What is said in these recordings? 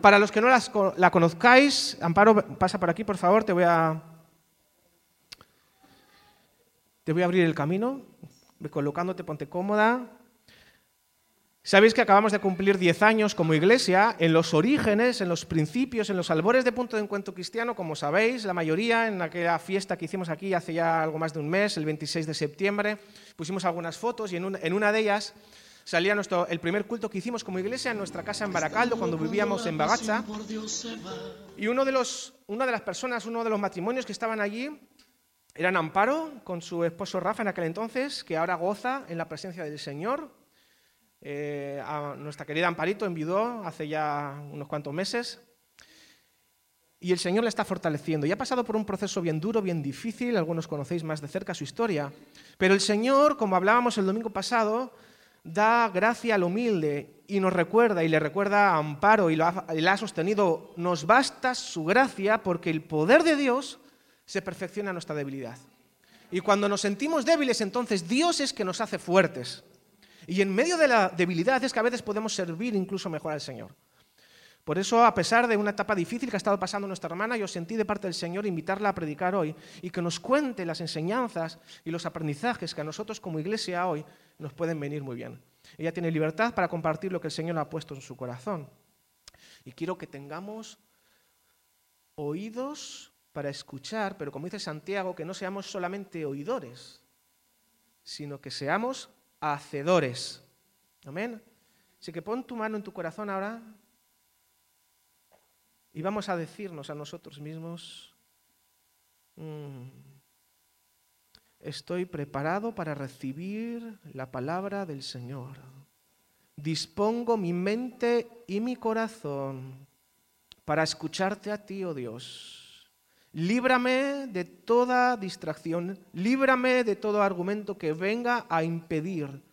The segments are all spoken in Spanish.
para los que no las, la conozcáis, Amparo, pasa por aquí, por favor, te voy a, te voy a abrir el camino, colocándote, ponte cómoda. Sabéis que acabamos de cumplir 10 años como iglesia en los orígenes, en los principios, en los albores de punto de encuentro cristiano, como sabéis, la mayoría en aquella fiesta que hicimos aquí hace ya algo más de un mes, el 26 de septiembre, pusimos algunas fotos y en una, de ellas salía nuestro, el primer culto que hicimos como iglesia en nuestra casa en Baracaldo cuando vivíamos en Bagacha. Y uno de los, una de las personas, uno de los matrimonios que estaban allí, eran Amparo con su esposo Rafa en aquel entonces, que ahora goza en la presencia del Señor. Eh, a nuestra querida Amparito enviudó hace ya unos cuantos meses. Y el Señor le está fortaleciendo. Y ha pasado por un proceso bien duro, bien difícil, algunos conocéis más de cerca su historia, pero el Señor, como hablábamos el domingo pasado, da gracia al humilde y nos recuerda y le recuerda a Amparo y, lo ha, y la ha sostenido, nos basta su gracia porque el poder de Dios se perfecciona en nuestra debilidad. Y cuando nos sentimos débiles, entonces Dios es que nos hace fuertes. Y en medio de la debilidad es que a veces podemos servir incluso mejor al Señor. Por eso, a pesar de una etapa difícil que ha estado pasando nuestra hermana, yo sentí de parte del Señor invitarla a predicar hoy y que nos cuente las enseñanzas y los aprendizajes que a nosotros como iglesia hoy nos pueden venir muy bien. Ella tiene libertad para compartir lo que el Señor ha puesto en su corazón. Y quiero que tengamos oídos para escuchar, pero como dice Santiago, que no seamos solamente oidores, sino que seamos hacedores. Amén. Así que pon tu mano en tu corazón ahora y vamos a decirnos a nosotros mismos, mm, estoy preparado para recibir la palabra del Señor. Dispongo mi mente y mi corazón para escucharte a ti, oh Dios. Líbrame de toda distracción, líbrame de todo argumento que venga a impedir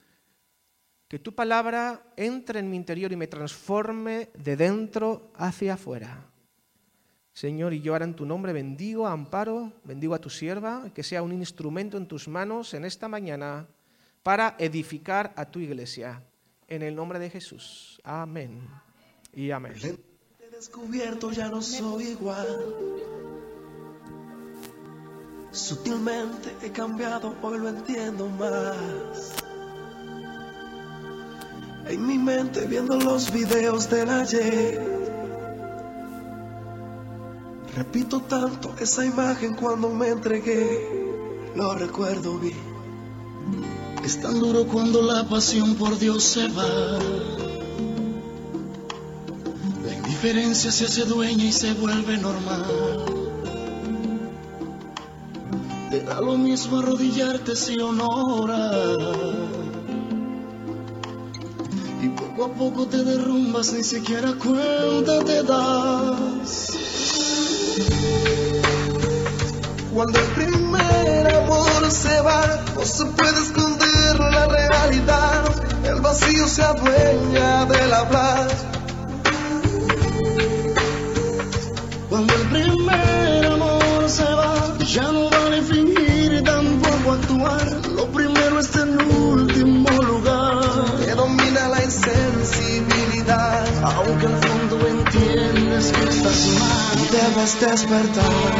que tu palabra entre en mi interior y me transforme de dentro hacia afuera. Señor, y yo ahora en tu nombre bendigo, amparo, bendigo a tu sierva, que sea un instrumento en tus manos en esta mañana para edificar a tu iglesia. En el nombre de Jesús. Amén. Y amén. descubierto, ya no soy igual. Sutilmente he cambiado, hoy lo entiendo más. En mi mente viendo los videos del ayer. Repito tanto esa imagen cuando me entregué. Lo recuerdo bien. Es tan duro cuando la pasión por Dios se va. La indiferencia se hace dueña y se vuelve normal. Te da lo mismo arrodillarte si honora. Poco a poco te derrumbas, ni siquiera cuenta te das. Cuando el primer amor se va, no se puede esconder la realidad. El vacío se adueña del hablar. Cuando el primer amor se va, ya no debes despertar.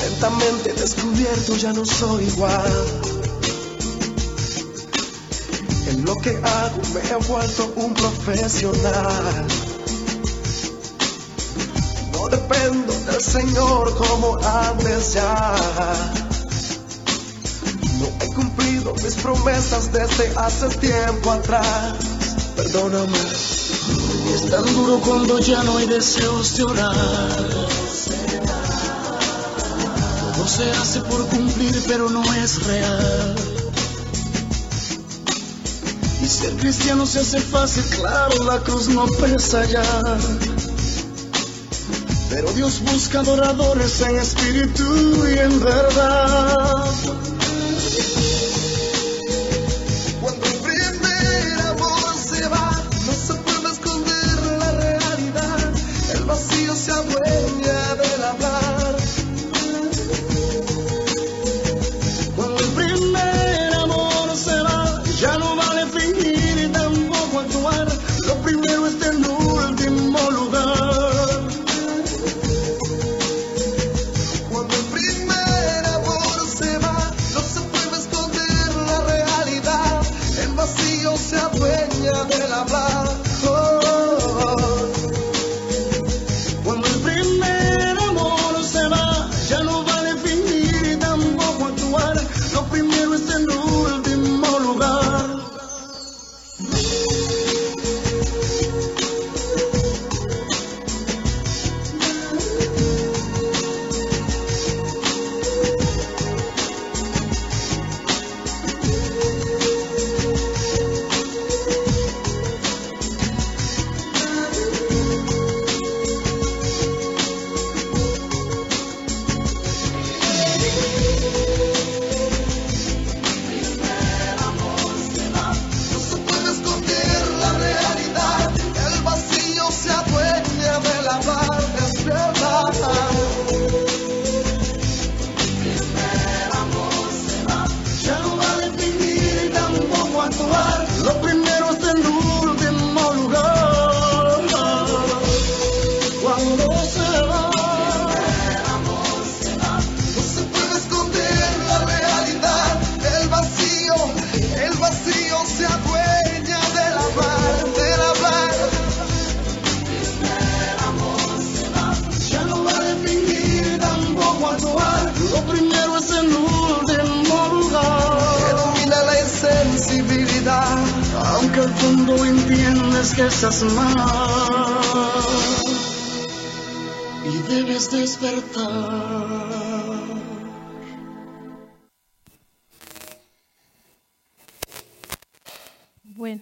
Lentamente descubierto ya no soy igual lo que hago me he vuelto un profesional. No dependo del Señor como antes ya. Mis promesas desde hace tiempo atrás. Perdóname. Es tan duro cuando ya no hay deseos de orar. Todo se hace por cumplir, pero no es real. Y ser cristiano se hace fácil, claro, la cruz no pesa ya. Pero Dios busca adoradores en espíritu y en verdad. Bueno,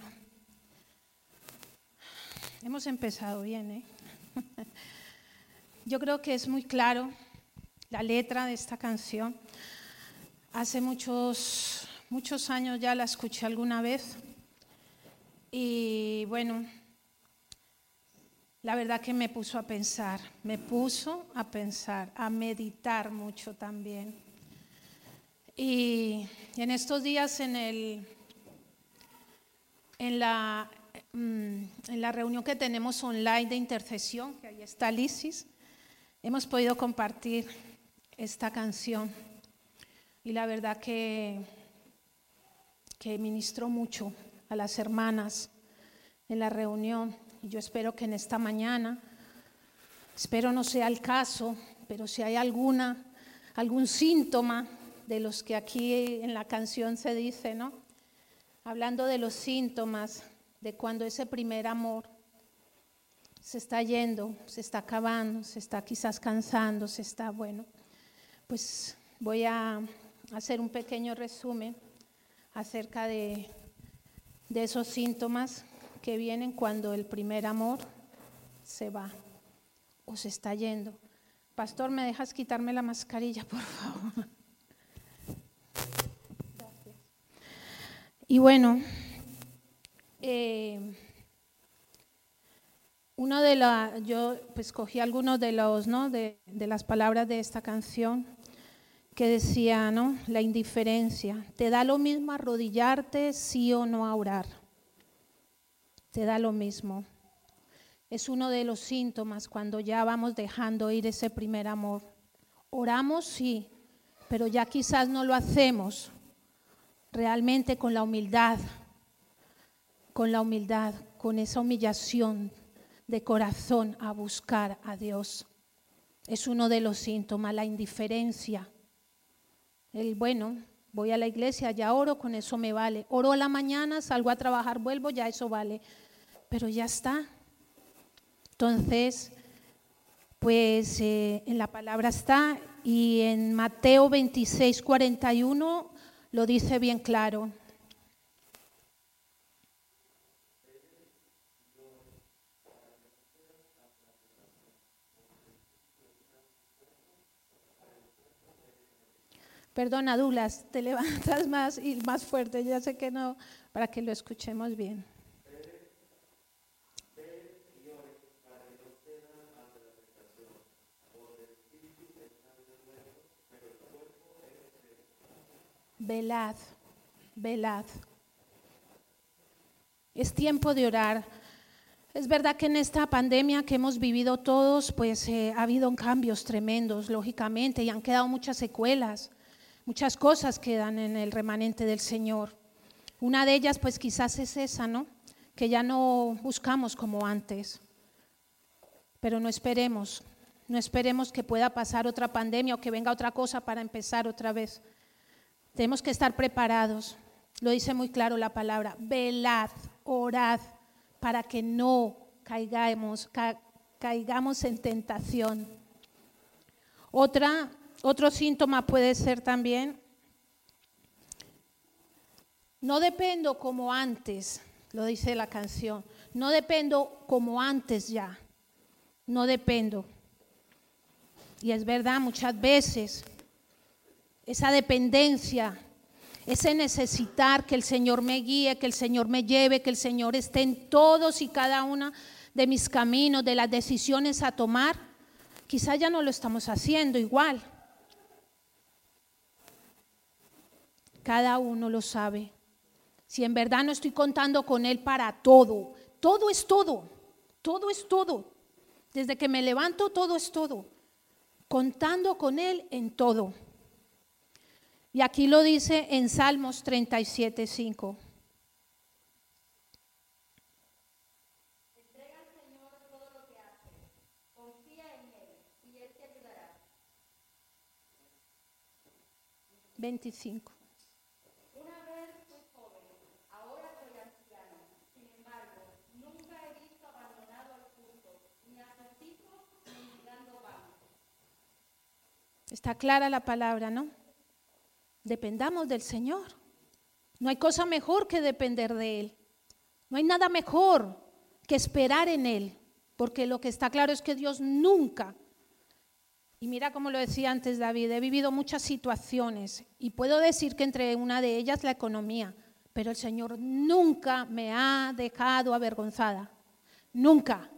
hemos empezado bien, ¿eh? Yo creo que es muy claro la letra de esta canción. Hace muchos, muchos años ya la escuché alguna vez y bueno, la verdad que me puso a pensar, me puso a pensar, a meditar mucho también. Y en estos días en, el, en, la, mm, en la reunión que tenemos online de intercesión, que ahí está Lisis, hemos podido compartir esta canción y la verdad que, que ministró mucho a las hermanas en la reunión y yo espero que en esta mañana, espero no sea el caso, pero si hay alguna, algún síntoma de los que aquí en la canción se dice, ¿no? Hablando de los síntomas de cuando ese primer amor se está yendo, se está acabando, se está quizás cansando, se está, bueno, pues voy a hacer un pequeño resumen acerca de, de esos síntomas que vienen cuando el primer amor se va o se está yendo. Pastor, ¿me dejas quitarme la mascarilla, por favor? Y bueno, eh, uno de la, yo pues cogí algunos de los, ¿no? De, de, las palabras de esta canción que decía, ¿no? La indiferencia. Te da lo mismo arrodillarte, sí o no a orar. Te da lo mismo. Es uno de los síntomas cuando ya vamos dejando ir ese primer amor. Oramos, sí, pero ya quizás no lo hacemos realmente con la humildad, con la humildad, con esa humillación de corazón a buscar a Dios. Es uno de los síntomas, la indiferencia. El bueno, voy a la iglesia, ya oro, con eso me vale. Oro a la mañana, salgo a trabajar, vuelvo, ya eso vale. Pero ya está. Entonces, pues eh, en la palabra está y en Mateo 26, 41 lo dice bien claro. Perdona, Douglas, te levantas más y más fuerte, ya sé que no, para que lo escuchemos bien. Velad, velad. Es tiempo de orar. Es verdad que en esta pandemia que hemos vivido todos, pues eh, ha habido cambios tremendos, lógicamente, y han quedado muchas secuelas. Muchas cosas quedan en el remanente del Señor. Una de ellas, pues quizás es esa, ¿no? Que ya no buscamos como antes. Pero no esperemos, no esperemos que pueda pasar otra pandemia o que venga otra cosa para empezar otra vez. Tenemos que estar preparados. Lo dice muy claro la palabra. Velad, orad, para que no caigamos, caigamos en tentación. Otra otro síntoma puede ser también, no dependo como antes, lo dice la canción, no dependo como antes ya, no dependo. Y es verdad, muchas veces esa dependencia, ese necesitar que el Señor me guíe, que el Señor me lleve, que el Señor esté en todos y cada una de mis caminos, de las decisiones a tomar, quizá ya no lo estamos haciendo igual. Cada uno lo sabe. Si en verdad no estoy contando con Él para todo, todo es todo, todo es todo. Desde que me levanto, todo es todo. Contando con Él en todo. Y aquí lo dice en Salmos 37, 5. 25. Está clara la palabra, ¿no? Dependamos del Señor. No hay cosa mejor que depender de Él. No hay nada mejor que esperar en Él, porque lo que está claro es que Dios nunca, y mira como lo decía antes David, he vivido muchas situaciones y puedo decir que entre una de ellas la economía, pero el Señor nunca me ha dejado avergonzada, nunca.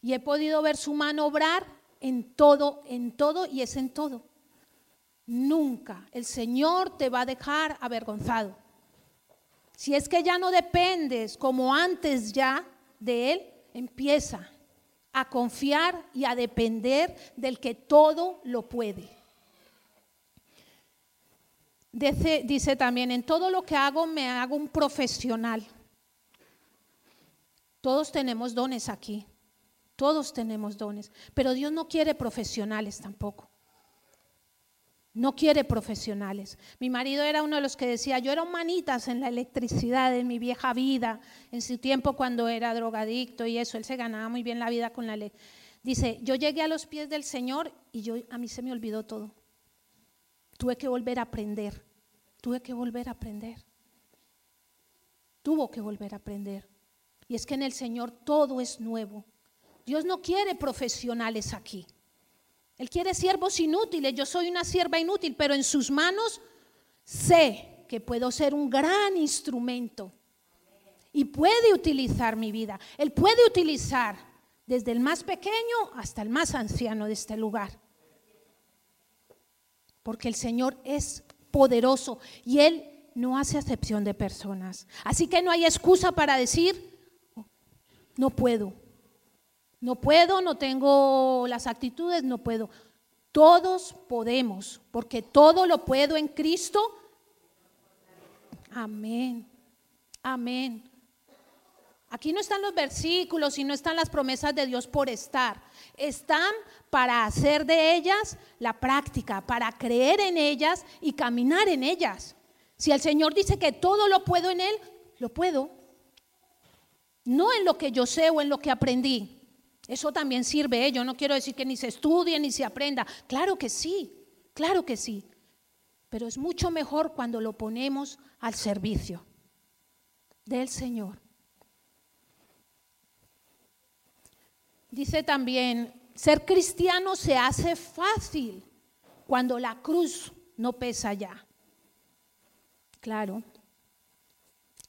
Y he podido ver su mano obrar en todo, en todo y es en todo. Nunca el Señor te va a dejar avergonzado. Si es que ya no dependes como antes ya de Él, empieza a confiar y a depender del que todo lo puede. Dice, dice, también, en todo lo que hago me hago un profesional. Todos tenemos dones aquí. Todos tenemos dones, pero Dios no quiere profesionales tampoco. No quiere profesionales. Mi marido era uno de los que decía, yo era humanitas en la electricidad en mi vieja vida, en su tiempo cuando era drogadicto y eso, él se ganaba muy bien la vida con la ley. Dice, yo llegué a los pies del Señor y yo, a mí se me olvidó todo. Tuve que volver a aprender, tuve que volver a aprender. Tuvo que volver a aprender. Y es que en el Señor todo es nuevo. Dios no quiere profesionales aquí. Él quiere siervos inútiles. Yo soy una sierva inútil, pero en sus manos sé que puedo ser un gran instrumento. Y puede utilizar mi vida. Él puede utilizar desde el más pequeño hasta el más anciano de este lugar. Porque el Señor es poderoso y Él no hace acepción de personas. Así que no hay excusa para decir, no puedo, no puedo, no tengo las actitudes, no puedo. Todos podemos, porque todo lo puedo en Cristo. Amén. Amén. Aquí no están los versículos y no están las promesas de Dios por estar. Están para hacer de ellas la práctica, para creer en ellas y caminar en ellas. Si el Señor dice que todo lo puedo en Él, lo puedo. No en lo que yo sé o en lo que aprendí. Eso también sirve. ¿eh? Yo no quiero decir que ni se estudie ni se aprenda. Claro que sí, claro que sí. Pero es mucho mejor cuando lo ponemos al servicio del Señor. Dice también, ser cristiano se hace fácil cuando la cruz no pesa ya. Claro,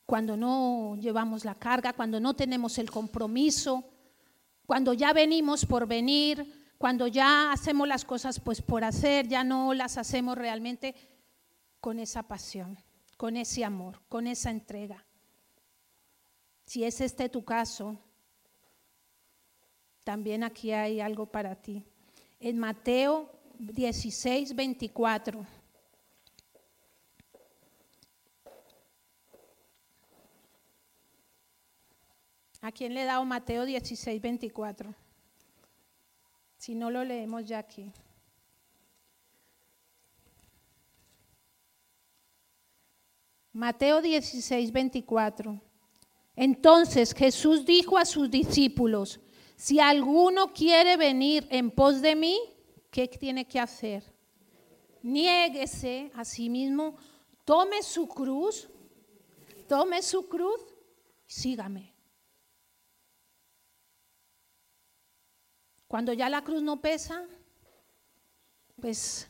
cuando no llevamos la carga, cuando no tenemos el compromiso cuando ya venimos por venir, cuando ya hacemos las cosas pues por hacer, ya no las hacemos realmente con esa pasión, con ese amor, con esa entrega. Si es este tu caso, también aquí hay algo para ti. En Mateo 16, 24. ¿A quién le he dado Mateo 16, 24? Si no lo leemos ya aquí. Mateo 16, 24. Entonces Jesús dijo a sus discípulos, si alguno quiere venir en pos de mí, ¿qué tiene que hacer? Niéguese a sí mismo, tome su cruz, tome su cruz, sígame. Cuando ya la cruz no pesa, pues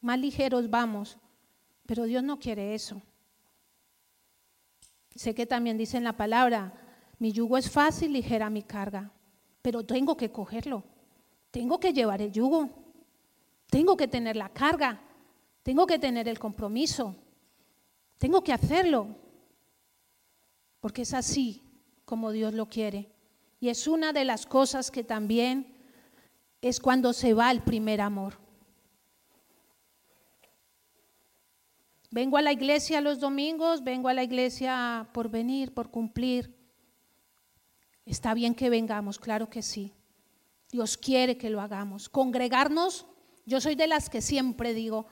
más ligeros vamos, pero Dios no quiere eso. Sé que también dice en la palabra, mi yugo es fácil, ligera mi carga, pero tengo que cogerlo, tengo que llevar el yugo, tengo que tener la carga, tengo que tener el compromiso, tengo que hacerlo, porque es así como Dios lo quiere. Y es una de las cosas que también es cuando se va el primer amor. Vengo a la iglesia los domingos, vengo a la iglesia por venir, por cumplir. Está bien que vengamos, claro que sí. Dios quiere que lo hagamos. Congregarnos, yo soy de las que siempre digo,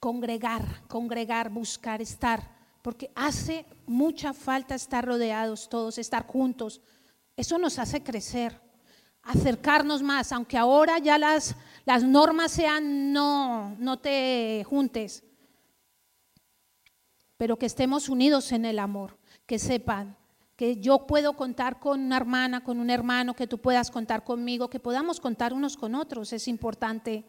congregar, congregar, buscar, estar, porque hace mucha falta estar rodeados todos, estar juntos. Eso nos hace crecer, acercarnos más, aunque ahora ya las, las normas sean no, no te juntes, pero que estemos unidos en el amor, que sepan que yo puedo contar con una hermana, con un hermano, que tú puedas contar conmigo, que podamos contar unos con otros, es importante.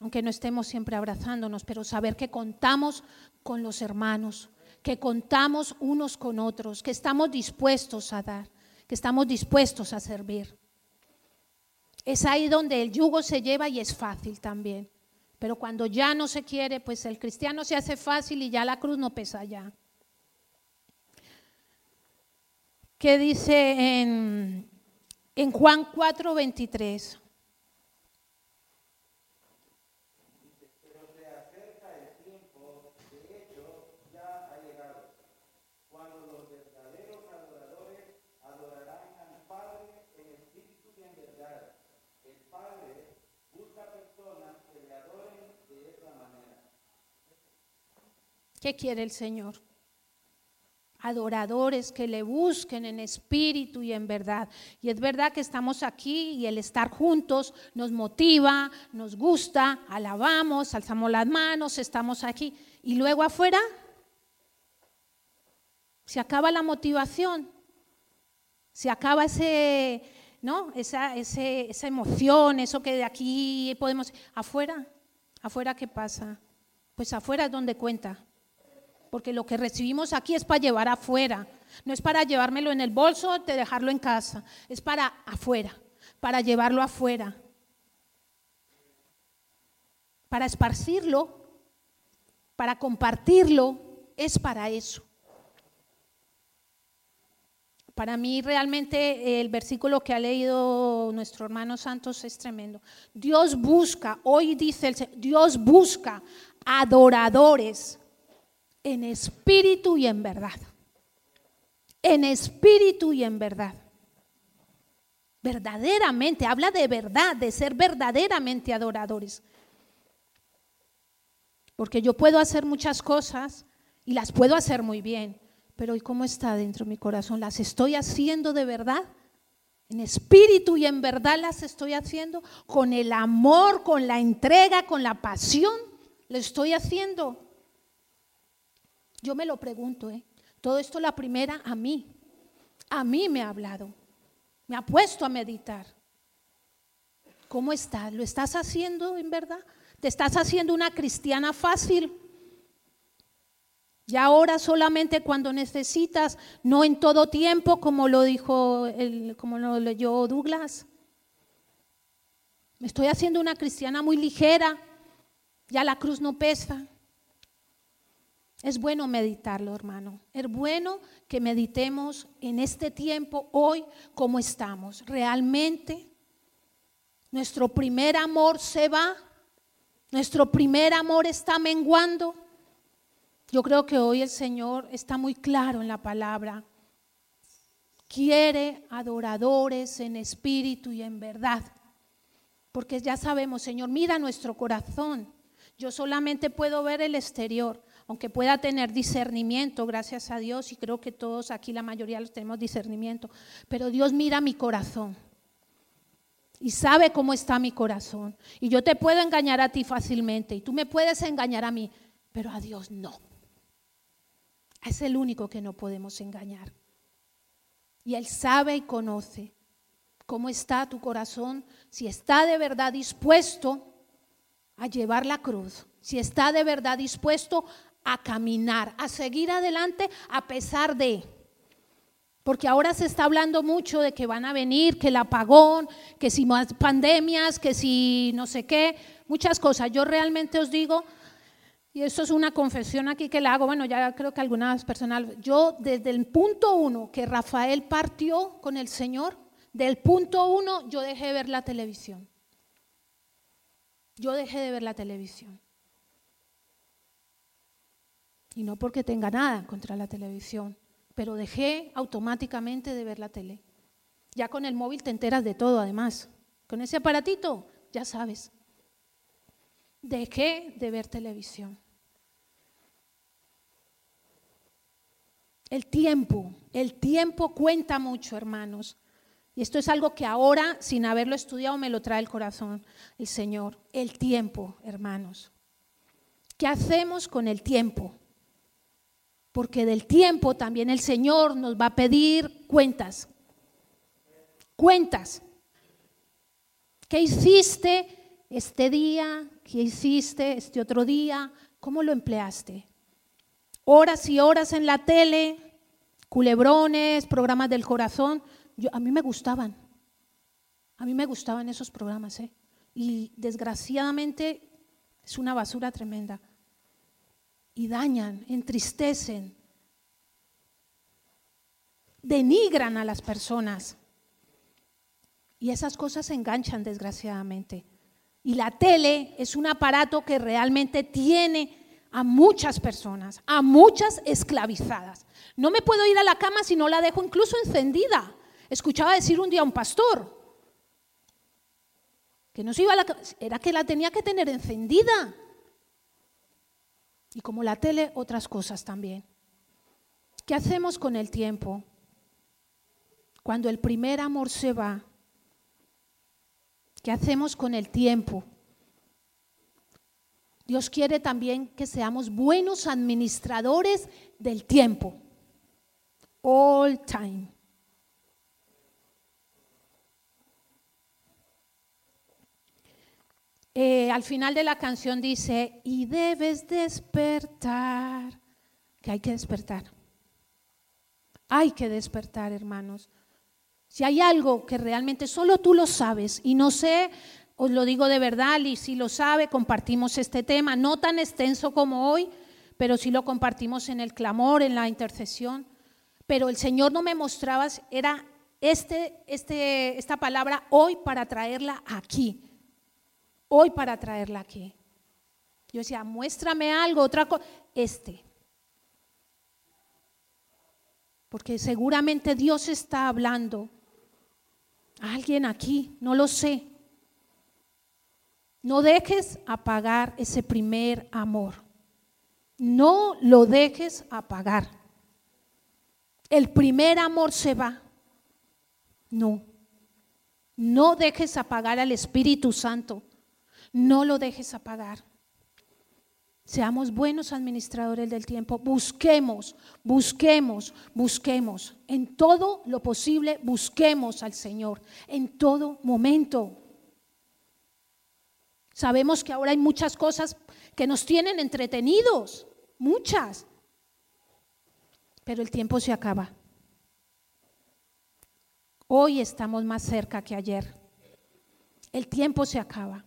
Aunque no estemos siempre abrazándonos, pero saber que contamos con los hermanos, que contamos unos con otros, que estamos dispuestos a dar, que estamos dispuestos a servir. Es ahí donde el yugo se lleva y es fácil también. Pero cuando ya no se quiere, pues el cristiano se hace fácil y ya la cruz no pesa ya. ¿Qué dice en, en Juan 4, 23? ¿Qué quiere el Señor? Adoradores que le busquen en espíritu y en verdad. Y es verdad que estamos aquí y el estar juntos nos motiva, nos gusta, alabamos, alzamos las manos, estamos aquí. Y luego afuera se acaba la motivación, se acaba ese, ¿no? Esa, esa emoción, eso que de aquí podemos... Afuera, afuera, ¿qué pasa? Pues afuera es donde cuenta porque lo que recibimos aquí es para llevar afuera, no es para llevármelo en el bolso, de dejarlo en casa, es para afuera, para llevarlo afuera, para esparcirlo, para compartirlo, es para eso. Para mí realmente el versículo que ha leído nuestro hermano Santos es tremendo. Dios busca, hoy dice el Señor, Dios busca adoradores en espíritu y en verdad. En espíritu y en verdad. Verdaderamente, habla de verdad, de ser verdaderamente adoradores. Porque yo puedo hacer muchas cosas y las puedo hacer muy bien, pero ¿y cómo está dentro de mi corazón? ¿Las estoy haciendo de verdad? En espíritu y en verdad las estoy haciendo con el amor, con la entrega, con la pasión. Lo estoy haciendo. Yo me lo pregunto, ¿eh? Todo esto la primera a mí. A mí me ha hablado. Me ha puesto a meditar. ¿Cómo estás? ¿Lo estás haciendo en verdad? ¿Te estás haciendo una cristiana fácil? Y ahora solamente cuando necesitas, no en todo tiempo, como lo dijo, como lo leyó Douglas. Me estoy haciendo una cristiana muy ligera, ya la cruz no pesa. Es bueno meditarlo, hermano. Es bueno que meditemos en este tiempo, hoy, cómo estamos. Realmente, nuestro primer amor se va, nuestro primer amor está menguando. Yo creo que hoy el Señor está muy claro en la palabra. Quiere adoradores en espíritu y en verdad. Porque ya sabemos, Señor, mira nuestro corazón. Yo solamente puedo ver el exterior, aunque pueda tener discernimiento, gracias a Dios, y creo que todos aquí, la mayoría los tenemos discernimiento, pero Dios mira mi corazón y sabe cómo está mi corazón. Y yo te puedo engañar a ti fácilmente y tú me puedes engañar a mí, pero a Dios no. Es el único que no podemos engañar. Y Él sabe y conoce cómo está tu corazón, si está de verdad dispuesto a llevar la cruz, si está de verdad dispuesto a caminar, a seguir adelante a pesar de. Porque ahora se está hablando mucho de que van a venir, que el apagón, que si más pandemias, que si no sé qué, muchas cosas. Yo realmente os digo, y esto es una confesión aquí que la hago, bueno, ya creo que algunas personas, yo desde el punto uno que Rafael partió con el Señor, del punto uno yo dejé de ver la televisión. Yo dejé de ver la televisión. Y no porque tenga nada contra la televisión, pero dejé automáticamente de ver la tele. Ya con el móvil te enteras de todo, además. Con ese aparatito, ya sabes. Dejé de ver televisión. El tiempo, el tiempo cuenta mucho, hermanos. Y esto es algo que ahora, sin haberlo estudiado, me lo trae el corazón el Señor. El tiempo, hermanos. ¿Qué hacemos con el tiempo? Porque del tiempo también el Señor nos va a pedir cuentas. Cuentas. ¿Qué hiciste este día? ¿Qué hiciste este otro día? ¿Cómo lo empleaste? Horas y horas en la tele, culebrones, programas del corazón. Yo, a mí me gustaban. A mí me gustaban esos programas. ¿eh? Y desgraciadamente es una basura tremenda. Y dañan, entristecen, denigran a las personas. Y esas cosas se enganchan, desgraciadamente. Y la tele es un aparato que realmente tiene a muchas personas, a muchas esclavizadas. No me puedo ir a la cama si no la dejo incluso encendida. Escuchaba decir un día a un pastor que no se iba a la era que la tenía que tener encendida. Y como la tele, otras cosas también. ¿Qué hacemos con el tiempo? Cuando el primer amor se va, ¿Qué hacemos con el tiempo? Dios quiere también que seamos buenos administradores del tiempo. All time. Eh, al final de la canción dice, y debes despertar, que hay que despertar. Hay que despertar, hermanos. Si hay algo que realmente solo tú lo sabes y no sé, os lo digo de verdad, y si lo sabe, compartimos este tema, no tan extenso como hoy, pero sí lo compartimos en el clamor, en la intercesión. Pero el Señor no me mostraba, era este, este, esta palabra hoy para traerla aquí. Hoy para traerla aquí. Yo decía, muéstrame algo, otra cosa. Este. Porque seguramente Dios está hablando Alguien aquí, no lo sé. No dejes apagar ese primer amor. No lo dejes apagar. El primer amor se va. No. No dejes apagar al Espíritu Santo. No lo dejes apagar. Seamos buenos administradores del tiempo. Busquemos, busquemos, busquemos. En todo lo posible, busquemos al Señor. En todo momento. Sabemos que ahora hay muchas cosas que nos tienen entretenidos. Muchas. Pero el tiempo se acaba. Hoy estamos más cerca que ayer. El tiempo se acaba.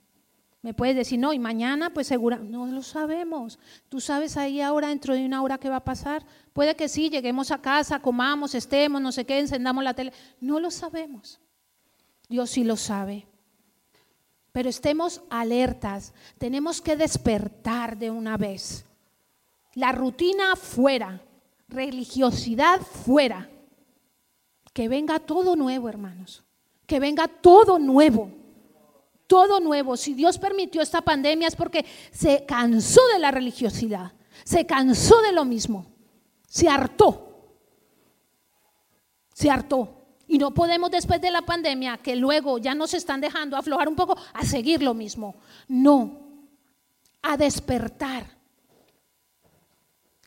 Me puedes decir, no, y mañana, pues segura, no lo sabemos. Tú sabes ahí ahora, dentro de una hora, qué va a pasar. Puede que sí, lleguemos a casa, comamos, estemos, no sé qué, encendamos la tele. No lo sabemos. Dios sí lo sabe. Pero estemos alertas. Tenemos que despertar de una vez. La rutina fuera, religiosidad fuera. Que venga todo nuevo, hermanos. Que venga todo nuevo todo nuevo. Si Dios permitió esta pandemia es porque se cansó de la religiosidad, se cansó de lo mismo, se hartó, se hartó. Y no podemos después de la pandemia, que luego ya nos están dejando aflojar un poco, a seguir lo mismo. No, a despertar.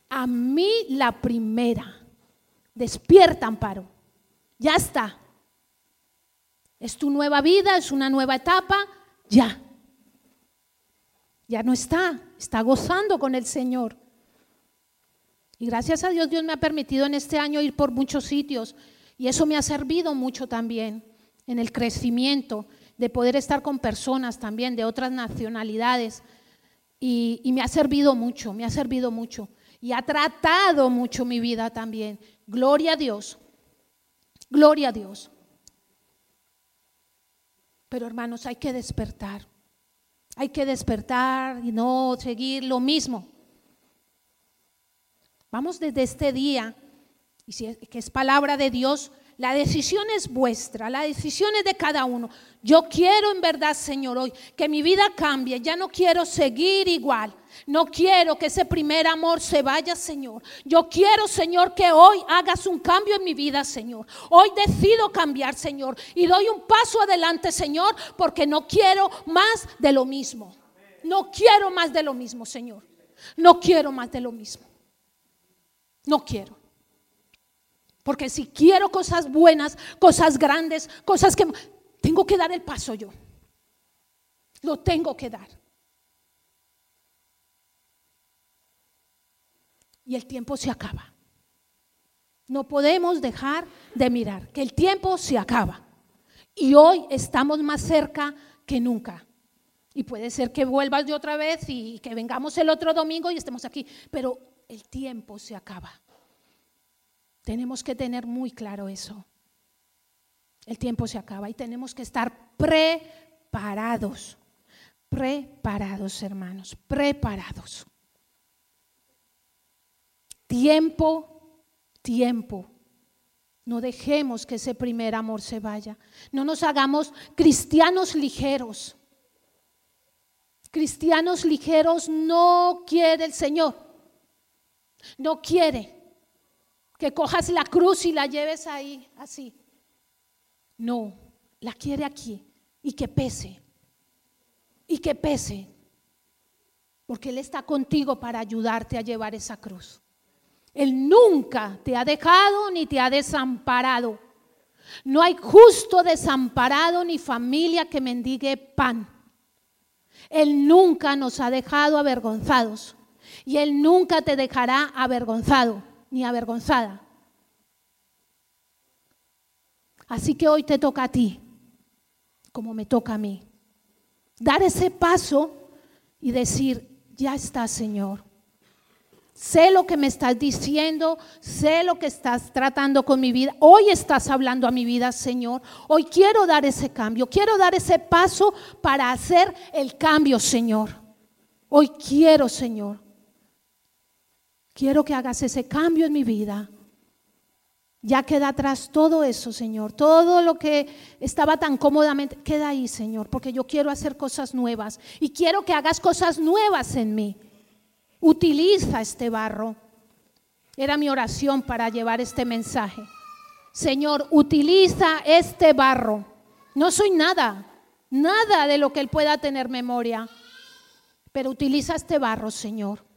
A mí la primera. Despierta, Amparo. Ya está. Es tu nueva vida, es una nueva etapa, ya. Ya no está, está gozando con el Señor. Y gracias a Dios, Dios me ha permitido en este año ir por muchos sitios y eso me ha servido mucho también en el crecimiento, de poder estar con personas también de otras nacionalidades. Y, me ha servido mucho, me ha servido mucho. Y ha tratado mucho mi vida también. Gloria a Dios. Gloria a Dios. Pero hermanos, hay que despertar. Hay que despertar y no seguir lo mismo. Vamos desde este día, y si es, que es palabra de Dios, La decisión es vuestra, la decisión es de cada uno. Yo quiero en verdad, Señor, hoy que mi vida cambie. Ya no quiero seguir igual. No quiero que ese primer amor se vaya, Señor. Yo quiero, Señor, que hoy hagas un cambio en mi vida, Señor. Hoy decido cambiar, Señor. Y doy un paso adelante, Señor, porque no quiero más de lo mismo. No quiero más de lo mismo, Señor. No quiero más de lo mismo. No quiero. Porque si quiero cosas buenas, cosas grandes, cosas que... Tengo que dar el paso yo. Lo tengo que dar. Y el tiempo se acaba. No podemos dejar de mirar que el tiempo se acaba. Y hoy estamos más cerca que nunca. Y puede ser que vuelvas de otra vez y que vengamos el otro domingo y estemos aquí. Pero el tiempo se acaba. Tenemos que tener muy claro eso. El tiempo se acaba y tenemos que estar preparados. Preparados, hermanos, preparados. Tiempo, tiempo. No dejemos que ese primer amor se vaya. No nos hagamos cristianos ligeros. Cristianos ligeros no quiere el Señor. No quiere que cojas la cruz y la lleves ahí, así. No, la quiere aquí y que pese. Y que pese. Porque Él está contigo para ayudarte a llevar esa cruz. Él nunca te ha dejado ni te ha desamparado. No hay justo desamparado ni familia que mendigue pan. Él nunca nos ha dejado avergonzados. Y Él nunca te dejará avergonzado ni avergonzada. Así que hoy te toca a ti, como me toca a mí. Dar ese paso y decir, ya está, Señor. Sé lo que me estás diciendo, sé lo que estás tratando con mi vida. Hoy estás hablando a mi vida, Señor. Hoy quiero dar ese cambio, quiero dar ese paso para hacer el cambio, Señor. Hoy quiero, Señor. Quiero que hagas ese cambio en mi vida. Ya queda atrás todo eso, Señor. Todo lo que estaba tan cómodamente, queda ahí, Señor, porque yo quiero hacer cosas nuevas y quiero que hagas cosas nuevas en mí. Utiliza este barro. Era mi oración para llevar este mensaje. Señor, utiliza este barro. No soy nada, nada de lo que Él pueda tener memoria, pero utiliza este barro, Señor.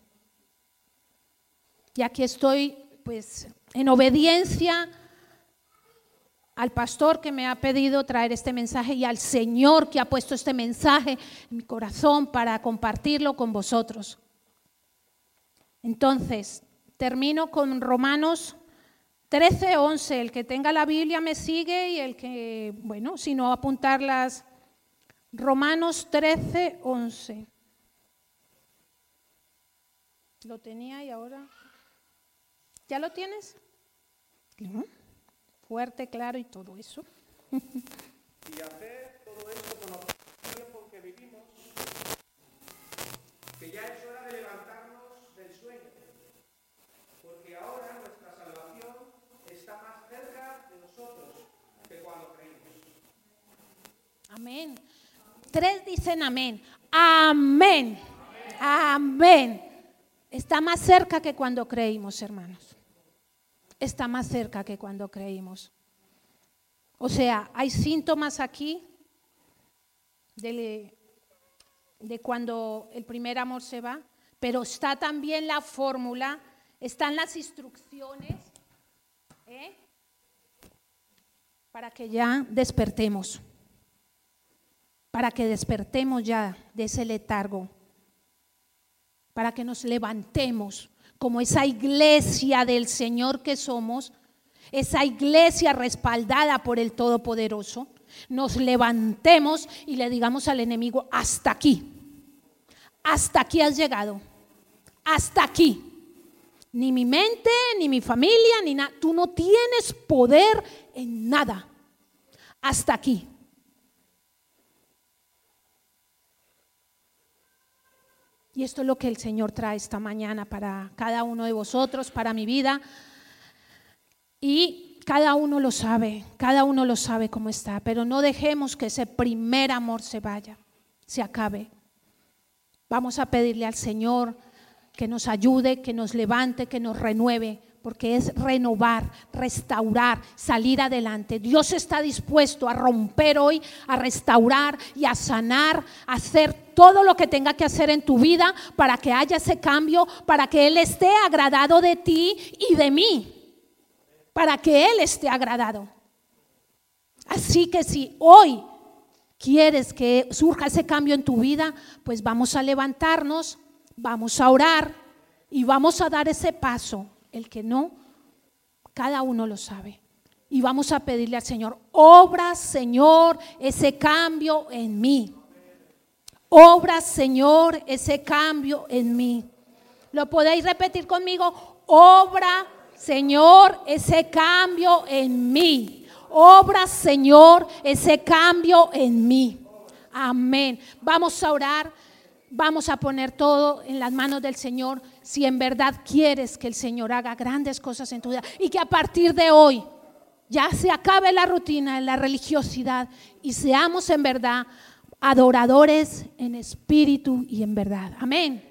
Y aquí estoy, pues, en obediencia al pastor que me ha pedido traer este mensaje y al Señor que ha puesto este mensaje en mi corazón para compartirlo con vosotros. Entonces, termino con Romanos 13, 11. El que tenga la Biblia me sigue y el que, bueno, si no apuntarlas. Romanos 13, 11. Lo tenía y ahora... ¿Ya lo tienes? Fuerte, claro y todo eso. y hacer todo esto con el tiempo que vivimos, que ya es hora de levantarnos del sueño, porque ahora nuestra salvación está más cerca de nosotros que cuando creímos. Amén. Tres dicen amén. Amén. Amén. Está más cerca que cuando creímos, hermanos está más cerca que cuando creímos. O sea, hay síntomas aquí de, cuando el primer amor se va, pero está también la fórmula, están las instrucciones ¿eh? para que ya despertemos, para que despertemos ya de ese letargo, para que nos levantemos como esa iglesia del Señor que somos, esa iglesia respaldada por el Todopoderoso, nos levantemos y le digamos al enemigo, hasta aquí, hasta aquí has llegado, hasta aquí. Ni mi mente, ni mi familia, ni nada. Tú no tienes poder en nada. Hasta aquí. Y esto es lo que el Señor trae esta mañana para cada uno de vosotros, para mi vida. Y Cada uno lo sabe, cada uno lo sabe cómo está, pero no dejemos que ese primer amor se vaya, se acabe. Vamos a pedirle al Señor que nos ayude, que nos levante, que nos renueve, porque es renovar, restaurar, salir adelante. Dios está dispuesto a romper hoy, a restaurar y a sanar, a hacer todo lo que tenga que hacer en tu vida para que haya ese cambio, para que Él esté agradado de ti y de mí para que Él esté agradado. Así que si hoy quieres que surja ese cambio en tu vida, pues vamos a levantarnos, vamos a orar y vamos a dar ese paso. El que no, cada uno lo sabe. Y vamos a pedirle al Señor, obra Señor ese cambio en mí. Obra Señor ese cambio en mí. ¿Lo podéis repetir conmigo? Obra Señor, ese cambio en mí. Obra, Señor, ese cambio en mí. Amén. Vamos a orar, vamos a poner todo en las manos del Señor. Si en verdad quieres que el Señor haga grandes cosas en tu vida y que a partir de hoy ya se acabe la rutina, la religiosidad y seamos en verdad adoradores en espíritu y en verdad. Amén.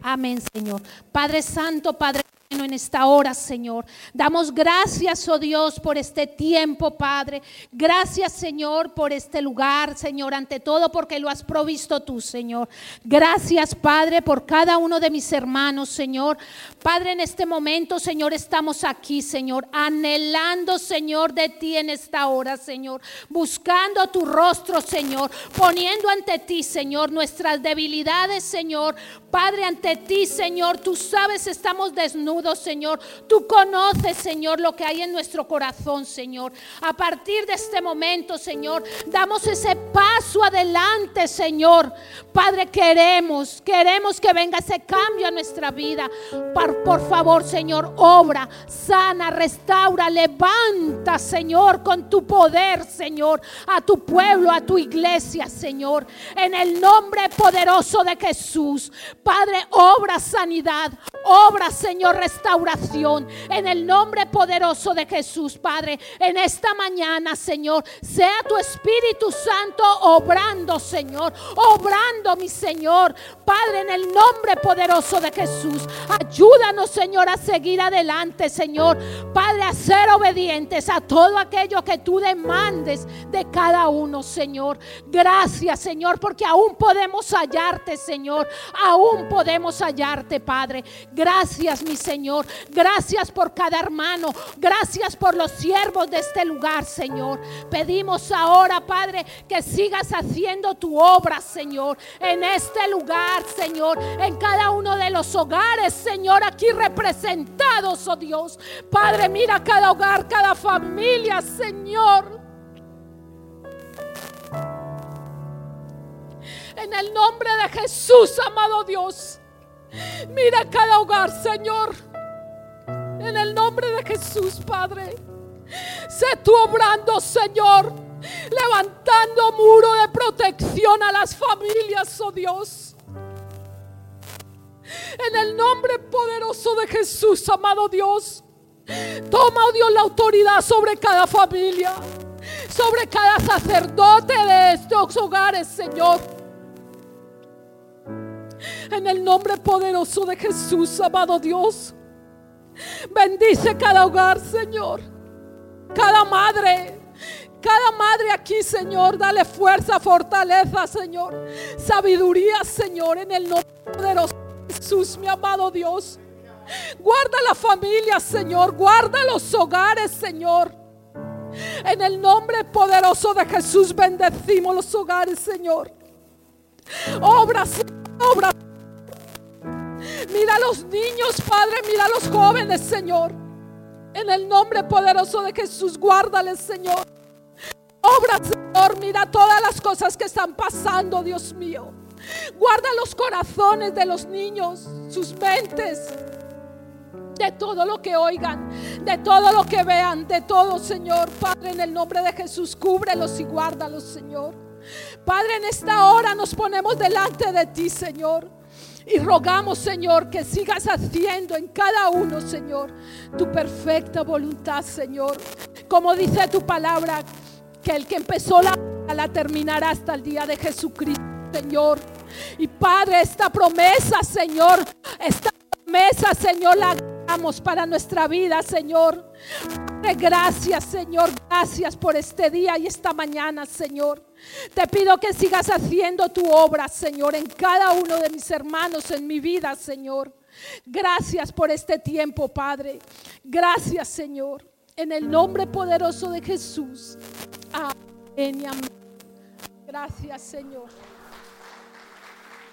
Amén, Señor. Padre Santo, Padre en esta hora, Señor. Damos gracias, oh Dios, por este tiempo, Padre. Gracias, Señor, por este lugar, Señor, ante todo porque lo has provisto tú, Señor. Gracias, Padre, por cada uno de mis hermanos, Señor. Padre, en este momento, Señor, estamos aquí, Señor, anhelando, Señor, de ti en esta hora, Señor. Buscando tu rostro, Señor. Poniendo ante ti, Señor, nuestras debilidades, Señor. Padre, ante ti, Señor, tú sabes, estamos desnudos Señor. Tú conoces, Señor, lo que hay en nuestro corazón, Señor. A partir de este momento, Señor, damos ese paso adelante, Señor. Padre, queremos, queremos que venga ese cambio a nuestra vida. Por, favor, Señor, obra, sana, restaura, levanta, Señor, con tu poder, Señor, a tu pueblo, a tu iglesia, Señor. En el nombre poderoso de Jesús. Padre, obra sanidad, obra, Señor, en el nombre poderoso de Jesús, Padre. En esta mañana, Señor, sea tu Espíritu Santo obrando, Señor, obrando, mi Señor. Padre, en el nombre poderoso de Jesús, ayúdanos, Señor, a seguir adelante, Señor. Padre, a ser obedientes a todo aquello que tú demandes de cada uno, Señor. Gracias, Señor, porque aún podemos hallarte, Señor. Aún podemos hallarte, Padre. Gracias, mi Señor. Señor. Gracias por cada hermano. Gracias por los siervos de este lugar, Señor. Pedimos ahora, Padre, que sigas haciendo tu obra, Señor, en este lugar, Señor, en cada uno de los hogares, Señor, aquí representados, oh Dios. Padre, mira cada hogar, cada familia, Señor. En el nombre de Jesús, amado Dios. Mira cada hogar, Señor. En el nombre de Jesús, Padre. Sé tú obrando, Señor. Levantando muro de protección a las familias, oh Dios. En el nombre poderoso de Jesús, amado Dios. Toma, oh Dios, la autoridad sobre cada familia. Sobre cada sacerdote de estos hogares, Señor. En el nombre poderoso de Jesús, amado Dios. Bendice cada hogar, Señor. Cada madre. Cada madre aquí, Señor, dale fuerza, fortaleza, Señor. Sabiduría, Señor, en el nombre poderoso de Jesús, mi amado Dios. Guarda la familia, Señor. Guarda los hogares, Señor. En el nombre poderoso de Jesús bendecimos los hogares, Señor. Obra, obra. Mira a los niños, Padre, mira a los jóvenes, Señor. En el nombre poderoso de Jesús, guárdales, Señor. Obra, Señor, mira todas las cosas que están pasando, Dios mío. Guarda los corazones de los niños, sus mentes, de todo lo que oigan, de todo lo que vean, de todo, Señor. Padre, en el nombre de Jesús, cúbrelos y guárdalos, Señor. Padre, en esta hora nos ponemos delante de ti, Señor. Y rogamos, Señor, que sigas haciendo en cada uno, Señor, tu perfecta voluntad, Señor. Como dice tu palabra, que el que empezó la, la terminará hasta el día de Jesucristo, Señor. Y Padre, esta promesa, Señor, esta promesa, Señor, la damos para nuestra vida, Señor. Padre, gracias, Señor, gracias por este día y esta mañana, Señor. Te pido que sigas haciendo tu obra, Señor, en cada uno de mis hermanos, en mi vida, Señor. Gracias por este tiempo, Padre. Gracias, Señor. En el nombre poderoso de Jesús. Amén y amén. Gracias, Señor.